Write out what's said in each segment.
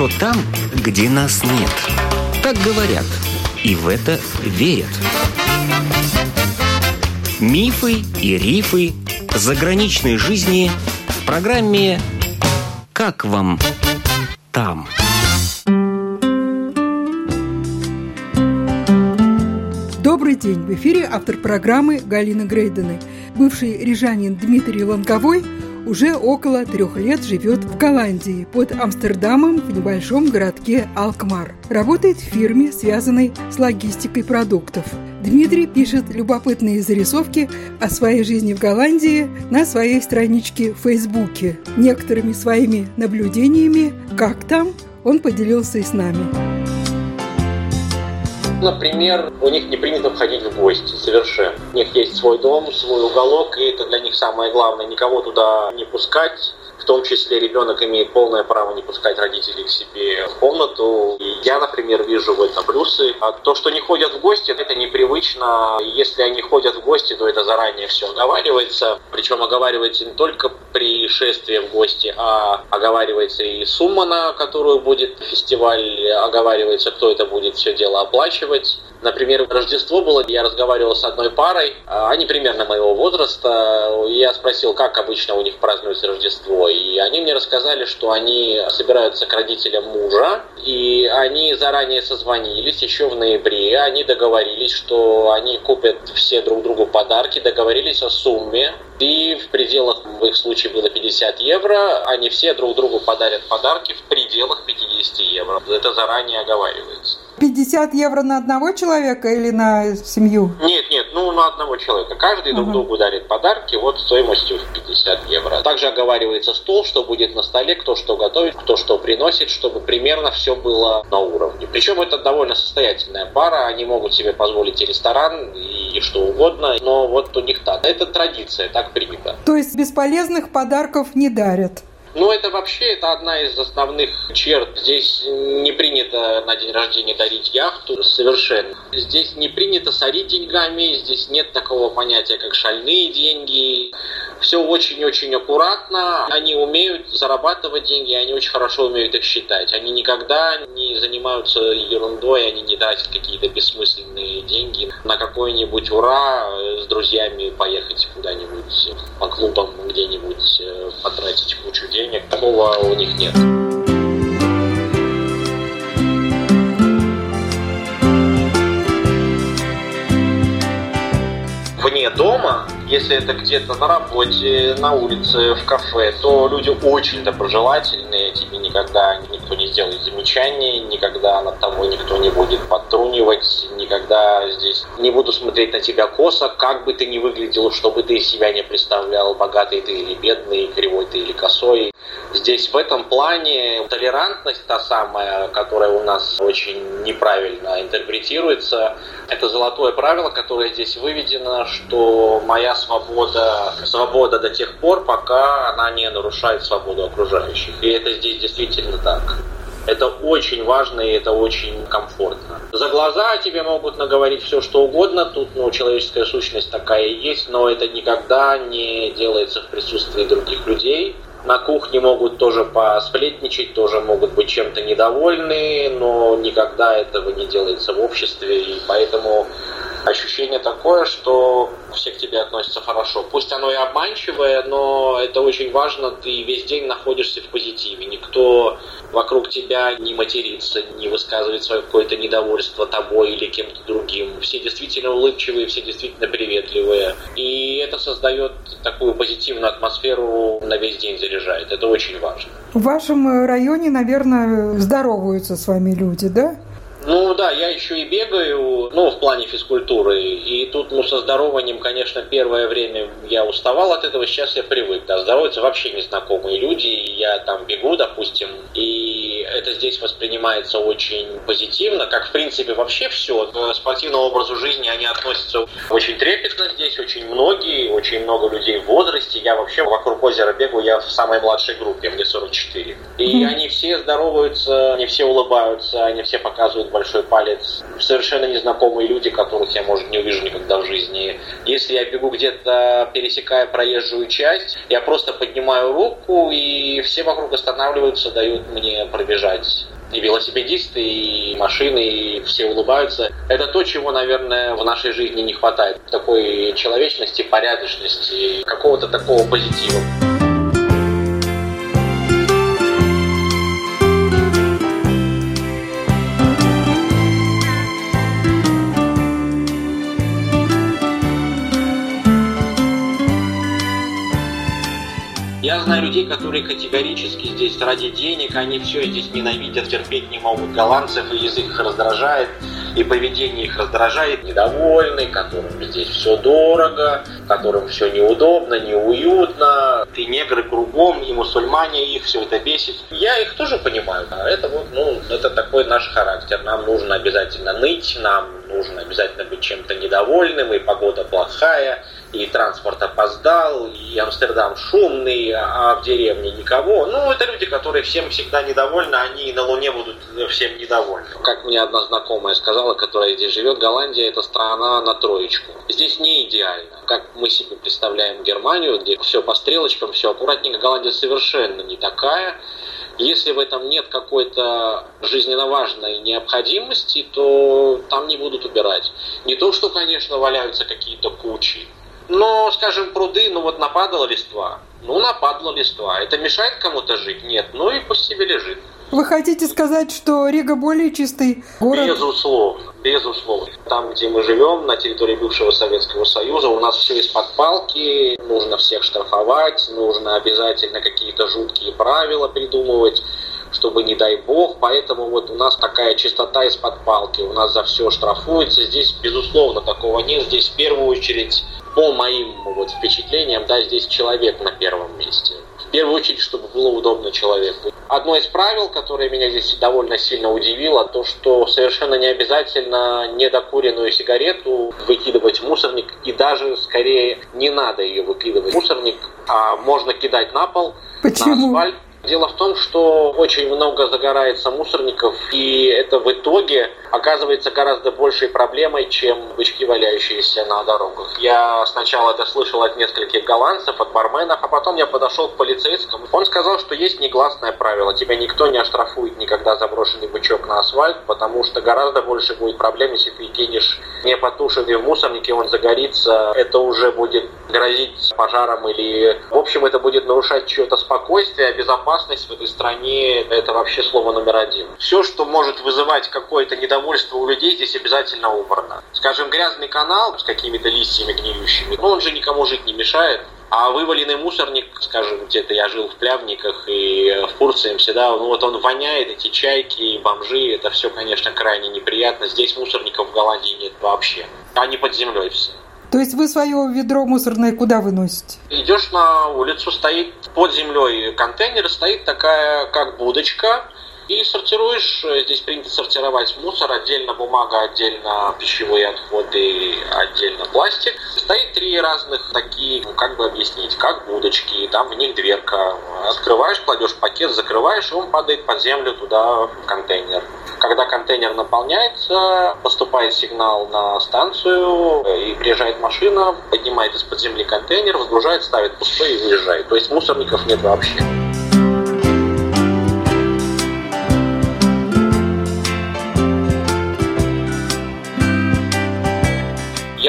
хорошо там, где нас нет. Так говорят, и в это верят. Мифы и рифы заграничной жизни в программе «Как вам там?». Добрый день! В эфире автор программы Галина Грейдены. Бывший рижанин Дмитрий Лонговой уже около трех лет живет в Голландии, под Амстердамом в небольшом городке Алкмар. Работает в фирме, связанной с логистикой продуктов. Дмитрий пишет любопытные зарисовки о своей жизни в Голландии на своей страничке в Фейсбуке. Некоторыми своими наблюдениями, как там, он поделился и с нами. Например, у них не принято входить в гости совершенно. У них есть свой дом, свой уголок, и это для них самое главное. Никого туда не пускать, в том числе ребенок имеет полное право не пускать родителей к себе в комнату. И я, например, вижу в этом плюсы. А то, что не ходят в гости, это непривычно. Если они ходят в гости, то это заранее все оговаривается. Причем оговаривается не только при шествии в гости, а оговаривается и сумма, на которую будет фестиваль, оговаривается, кто это будет все дело оплачивать. Например, Рождество было, я разговаривал с одной парой, а они примерно моего возраста. Я спросил, как обычно у них празднуется Рождество. И они мне рассказали, что они собираются к родителям мужа, и они заранее созвонились еще в ноябре. Они договорились, что они купят все друг другу подарки, договорились о сумме. И в пределах, в их случае было 50 евро, они все друг другу подарят подарки в пределах 50 евро. Это заранее оговаривается. 50 евро на одного человека или на семью? Нет, нет, ну на одного человека. Каждый друг другу дарит подарки вот стоимостью в 50 евро. Также оговаривается стол, что будет на столе, кто что готовит, кто что приносит, чтобы примерно все было на уровне. Причем это довольно состоятельная пара, они могут себе позволить и ресторан, и что угодно, но вот у них так. Это традиция, так принято. То есть бесполезных подарков не дарят? Ну, это вообще это одна из основных черт. Здесь не принято на день рождения дарить яхту совершенно. Здесь не принято сорить деньгами, здесь нет такого понятия, как шальные деньги. Все очень-очень аккуратно. Они умеют зарабатывать деньги, они очень хорошо умеют их считать. Они никогда не занимаются ерундой, они не тратят какие-то бессмысленные деньги на какой-нибудь ура с друзьями поехать куда-нибудь по клубам где-нибудь э, потратить кучу денег такого у них нет. Вне дома, если это где-то на работе, на улице, в кафе, то люди очень доброжелательные, тебе никогда никто не сделает замечаний, никогда над тобой никто не будет подтрунивать, никогда здесь не буду смотреть на тебя косо, как бы ты ни выглядел, чтобы ты себя не представлял, богатый ты или бедный, кривой ты или косой. Здесь в этом плане толерантность та самая, которая у нас очень неправильно интерпретируется, это золотое правило, которое здесь выведено, что моя свобода, свобода до тех пор, пока она не нарушает свободу окружающих. И это здесь действительно так. Это очень важно и это очень комфортно. За глаза тебе могут наговорить все, что угодно. Тут ну, человеческая сущность такая и есть, но это никогда не делается в присутствии других людей. На кухне могут тоже посплетничать, тоже могут быть чем-то недовольны, но никогда этого не делается в обществе, и поэтому ощущение такое, что все к тебе относятся хорошо. Пусть оно и обманчивое, но это очень важно, ты весь день находишься в позитиве. Никто вокруг тебя не матерится, не высказывает свое какое-то недовольство тобой или кем-то другим. Все действительно улыбчивые, все действительно приветливые. И это создает такую позитивную атмосферу на весь день заряжает. Это очень важно. В вашем районе, наверное, здороваются с вами люди, да? Ну да, я еще и бегаю, ну, в плане физкультуры. И тут, ну, со здорованием, конечно, первое время я уставал от этого, сейчас я привык. Да, здороваются вообще незнакомые люди. Я там бегу, допустим, и это здесь воспринимается очень позитивно, как, в принципе, вообще все. К спортивному образу жизни они относятся очень трепетно здесь, очень многие, очень много людей в возрасте. Я вообще вокруг озера бегу, я в самой младшей группе, мне 44. И они все здороваются, они все улыбаются, они все показывают показывают большой палец. Совершенно незнакомые люди, которых я, может, не увижу никогда в жизни. Если я бегу где-то, пересекая проезжую часть, я просто поднимаю руку, и все вокруг останавливаются, дают мне пробежать и велосипедисты, и машины, и все улыбаются. Это то, чего, наверное, в нашей жизни не хватает. Такой человечности, порядочности, какого-то такого позитива. Я знаю людей, которые категорически здесь ради денег, они все здесь ненавидят, терпеть не могут голландцев, и язык их раздражает, и поведение их раздражает, недовольны, которым здесь все дорого, которым все неудобно, неуютно, и негры кругом, и мусульмане, их все это бесит. Я их тоже понимаю, это вот, ну, это такой наш характер. Нам нужно обязательно ныть, нам нужно обязательно быть чем-то недовольным, и погода плохая, и транспорт опоздал, и Амстердам шумный, а в деревне никого. Ну, это люди, которые всем всегда недовольны, они и на Луне будут всем недовольны. Как мне одна знакомая сказала, которая здесь живет, Голландия это страна на троечку. Здесь не идеально. Как мы себе представляем Германию, где все по стрелочкам, все аккуратненько, Голландия совершенно не такая. Если в этом нет какой-то жизненно важной необходимости, то там не будут убирать. Не то, что, конечно, валяются какие-то кучи, но, скажем, пруды, ну вот нападала листва. Ну, нападала листва. Это мешает кому-то жить? Нет. Ну и пусть себе лежит. Вы хотите сказать, что Рига более чистый город? Безусловно, безусловно. Там, где мы живем, на территории бывшего Советского Союза, у нас все из-под палки, нужно всех штрафовать, нужно обязательно какие-то жуткие правила придумывать чтобы не дай бог, поэтому вот у нас такая чистота из-под палки, у нас за все штрафуется, здесь безусловно такого нет, здесь в первую очередь по моим вот впечатлениям, да, здесь человек на первом месте. В первую очередь, чтобы было удобно человеку. Одно из правил, которое меня здесь довольно сильно удивило, то, что совершенно не обязательно недокуренную сигарету выкидывать в мусорник, и даже скорее не надо ее выкидывать в мусорник, а можно кидать на пол, Почему? на асфальт. Дело в том, что очень много загорается мусорников, и это в итоге оказывается гораздо большей проблемой, чем бычки, валяющиеся на дорогах. Я сначала это слышал от нескольких голландцев, от барменов, а потом я подошел к полицейскому. Он сказал, что есть негласное правило. Тебя никто не оштрафует никогда заброшенный бычок на асфальт, потому что гораздо больше будет проблем, если ты кинешь непотушенный в мусорнике, он загорится. Это уже будет грозить пожаром или... В общем, это будет нарушать чье-то спокойствие, безопасность в этой стране. Это вообще слово номер один. Все, что может вызывать какое-то недовольство у людей здесь обязательно убрано. Скажем, грязный канал с какими-то листьями гниющими, ну он же никому жить не мешает. А вываленный мусорник, скажем, где-то я жил в Плявниках и в Фурциемсе, да, ну вот он воняет, эти чайки, бомжи, это все, конечно, крайне неприятно. Здесь мусорников в Голландии нет вообще. Они под землей все. То есть вы свое ведро мусорное куда выносите? Идешь на улицу, стоит под землей контейнер, стоит такая как будочка, и сортируешь, э, здесь принято сортировать мусор, отдельно бумага, отдельно пищевые отходы, отдельно пластик. Стоит три разных такие, ну как бы объяснить, как будочки, там в них дверка. Открываешь, кладешь пакет, закрываешь, и он падает под землю туда в контейнер. Когда контейнер наполняется, поступает сигнал на станцию, э, и приезжает машина, поднимает из-под земли контейнер, выгружает, ставит пустой и уезжает. То есть мусорников нет вообще.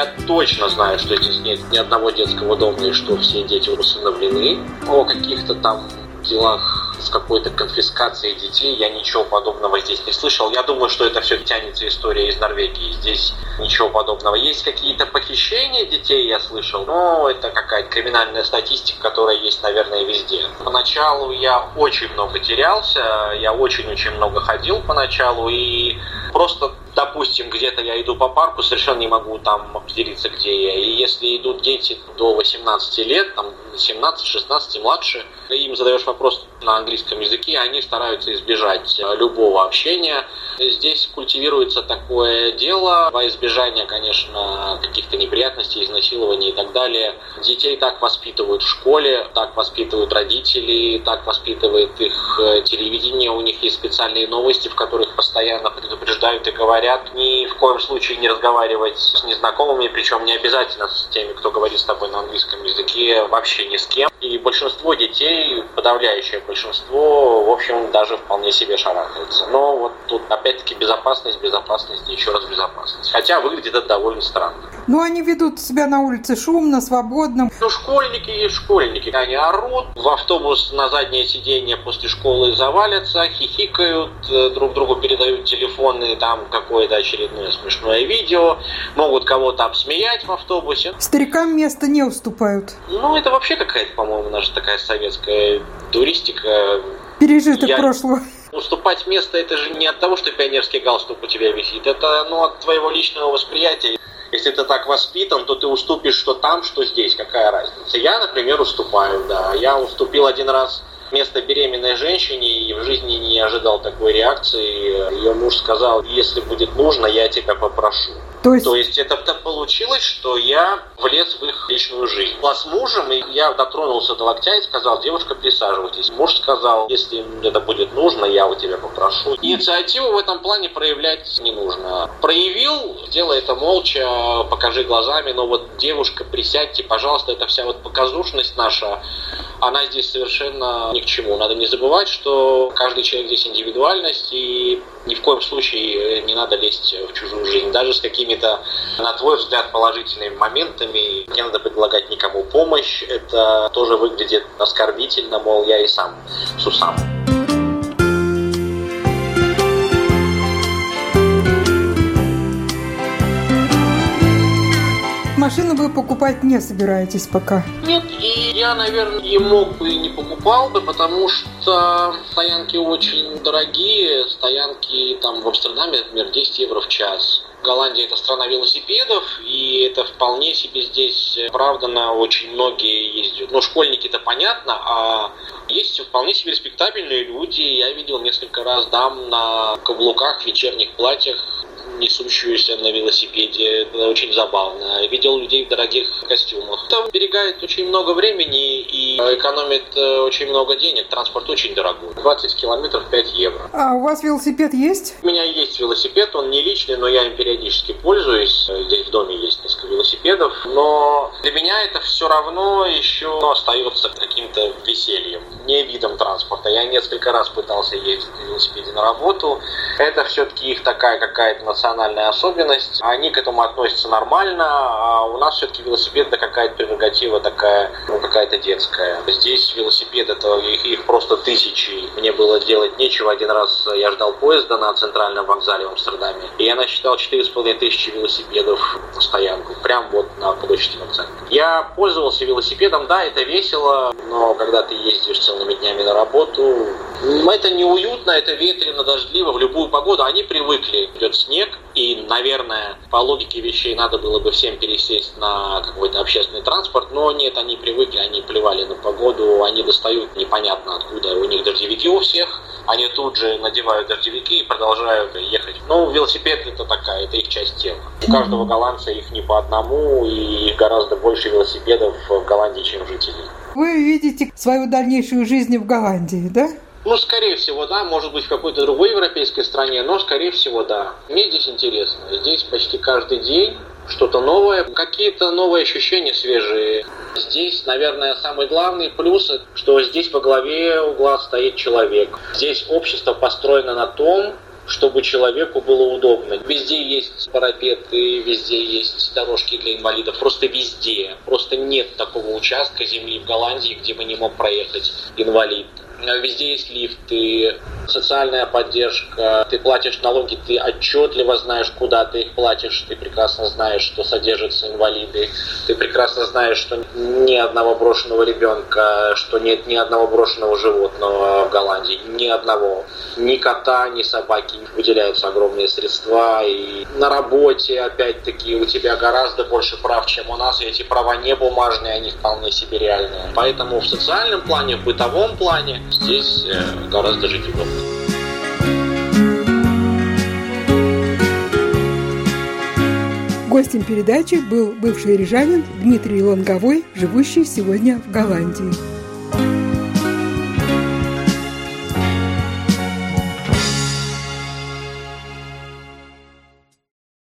Я точно знаю, что здесь нет ни одного детского дома и что все дети усыновлены. О каких-то там делах с какой-то конфискацией детей я ничего подобного здесь не слышал. Я думаю, что это все тянется история из Норвегии. Здесь ничего подобного. Есть какие-то похищения детей, я слышал, но это какая-то криминальная статистика, которая есть, наверное, везде. Поначалу я очень много терялся, я очень-очень много ходил поначалу, и просто допустим, где-то я иду по парку, совершенно не могу там определиться, где я. И если идут дети до 18 лет, там 17-16 младше, им задаешь вопрос на английском языке, они стараются избежать любого общения. Здесь культивируется такое дело во избежание, конечно, каких-то неприятностей, изнасилований и так далее. Детей так воспитывают в школе, так воспитывают родители, так воспитывает их э, телевидение. У них есть специальные новости, в которых постоянно предупреждают и говорят ни в коем случае не разговаривать с незнакомыми, причем не обязательно с теми, кто говорит с тобой на английском языке, вообще ни с кем. И большинство детей, подавляющее большинство, в общем, даже вполне себе шарахается. Но вот тут опять-таки безопасность, безопасность и еще раз безопасность. Хотя выглядит это довольно странно. Ну, они ведут себя на улице шумно, свободно. Ну, школьники и школьники. Они орут, в автобус на заднее сиденье после школы завалятся, хихикают, э, друг другу передают телефоны, там какое-то очередное смешное видео, могут кого-то обсмеять в автобусе. Старикам места не уступают. Ну, это вообще какая-то, по-моему, наша такая советская туристика. Пережиток Я... прошлого. Уступать место это же не от того, что пионерский галстук у тебя висит, это ну, от твоего личного восприятия. Если ты так воспитан, то ты уступишь что там, что здесь, какая разница. Я, например, уступаю, да. Я уступил один раз место беременной женщине и в жизни не ожидал такой реакции. Ее муж сказал, если будет нужно, я тебя попрошу. То есть... То есть это, это получилось, что я влез в их личную жизнь. Была с мужем, и я дотронулся до локтя и сказал, девушка, присаживайтесь. Муж сказал, если это будет нужно, я у тебя попрошу. Инициативу в этом плане проявлять не нужно. Проявил, делай это молча, покажи глазами, но вот девушка, присядьте, пожалуйста, это вся вот показушность наша, она здесь совершенно ни к чему. Надо не забывать, что каждый человек здесь индивидуальность, и ни в коем случае не надо лезть в чужую жизнь, даже с какими-то, на твой взгляд, положительными моментами. Не надо предлагать никому помощь, это тоже выглядит оскорбительно, мол, я и сам сусам. Машину вы покупать не собираетесь пока? Нет, и я, наверное, и мог бы и не покупал бы, потому что стоянки очень дорогие. Стоянки там в Амстердаме, например, 10 евро в час. Голландия это страна велосипедов, и это вполне себе здесь оправданно. Очень многие ездят. Ну, школьники-то понятно, а есть вполне себе респектабельные люди. Я видел несколько раз дам на каблуках, вечерних платьях несущуюся на велосипеде. Это очень забавно. Видел людей в дорогих костюмах. Это берегает очень много времени и экономит э, очень много денег. Транспорт очень дорогой. 20 километров 5 евро. А у вас велосипед есть? У меня есть велосипед, он не личный, но я им периодически пользуюсь. Здесь в доме есть несколько велосипедов. Но для меня это все равно еще остается каким-то весельем, не видом транспорта. Я несколько раз пытался ездить на велосипеде на работу. Это все-таки их такая какая-то национальная особенность. Они к этому относятся нормально, а у нас все-таки велосипед это какая-то прерогатива такая, ну, какая-то детская. Здесь велосипед это их, их просто тысячи. Мне было делать нечего. Один раз я ждал поезда на центральном вокзале в Амстердаме, и я насчитал 4,5 тысячи велосипедов на стоянку, прям вот на площади вокзала. Я пользовался велосипедом, да, это весело, но когда ты ездишь целыми днями на работу, это неуютно, это ветрено, дождливо, в любую погоду. Они привыкли, идет снег, и, наверное, по логике вещей надо было бы всем пересесть на какой-то общественный транспорт, но нет, они привыкли, они плевали на погоду, они достают непонятно откуда, у них дождевики у всех, они тут же надевают дождевики и продолжают ехать. Ну, велосипед это такая, это их часть тела. У каждого голландца их не по одному, и их гораздо больше велосипедов в Голландии, чем жителей. Вы видите свою дальнейшую жизнь в Голландии, да? Ну, скорее всего, да. Может быть, в какой-то другой европейской стране, но, скорее всего, да. Мне здесь интересно. Здесь почти каждый день что-то новое, какие-то новые ощущения свежие. Здесь, наверное, самый главный плюс, что здесь во главе угла стоит человек. Здесь общество построено на том, чтобы человеку было удобно. Везде есть парапеты, везде есть дорожки для инвалидов, просто везде. Просто нет такого участка земли в Голландии, где бы не мог проехать инвалид везде есть лифты, социальная поддержка, ты платишь налоги, ты отчетливо знаешь, куда ты их платишь, ты прекрасно знаешь, что содержатся инвалиды, ты прекрасно знаешь, что ни одного брошенного ребенка, что нет ни одного брошенного животного в Голландии, ни одного, ни кота, ни собаки, выделяются огромные средства, и на работе, опять-таки, у тебя гораздо больше прав, чем у нас, и эти права не бумажные, они вполне себе реальные. Поэтому в социальном плане, в бытовом плане здесь э, гораздо жить удобно. Гостем передачи был бывший рижанин Дмитрий Лонговой, живущий сегодня в Голландии.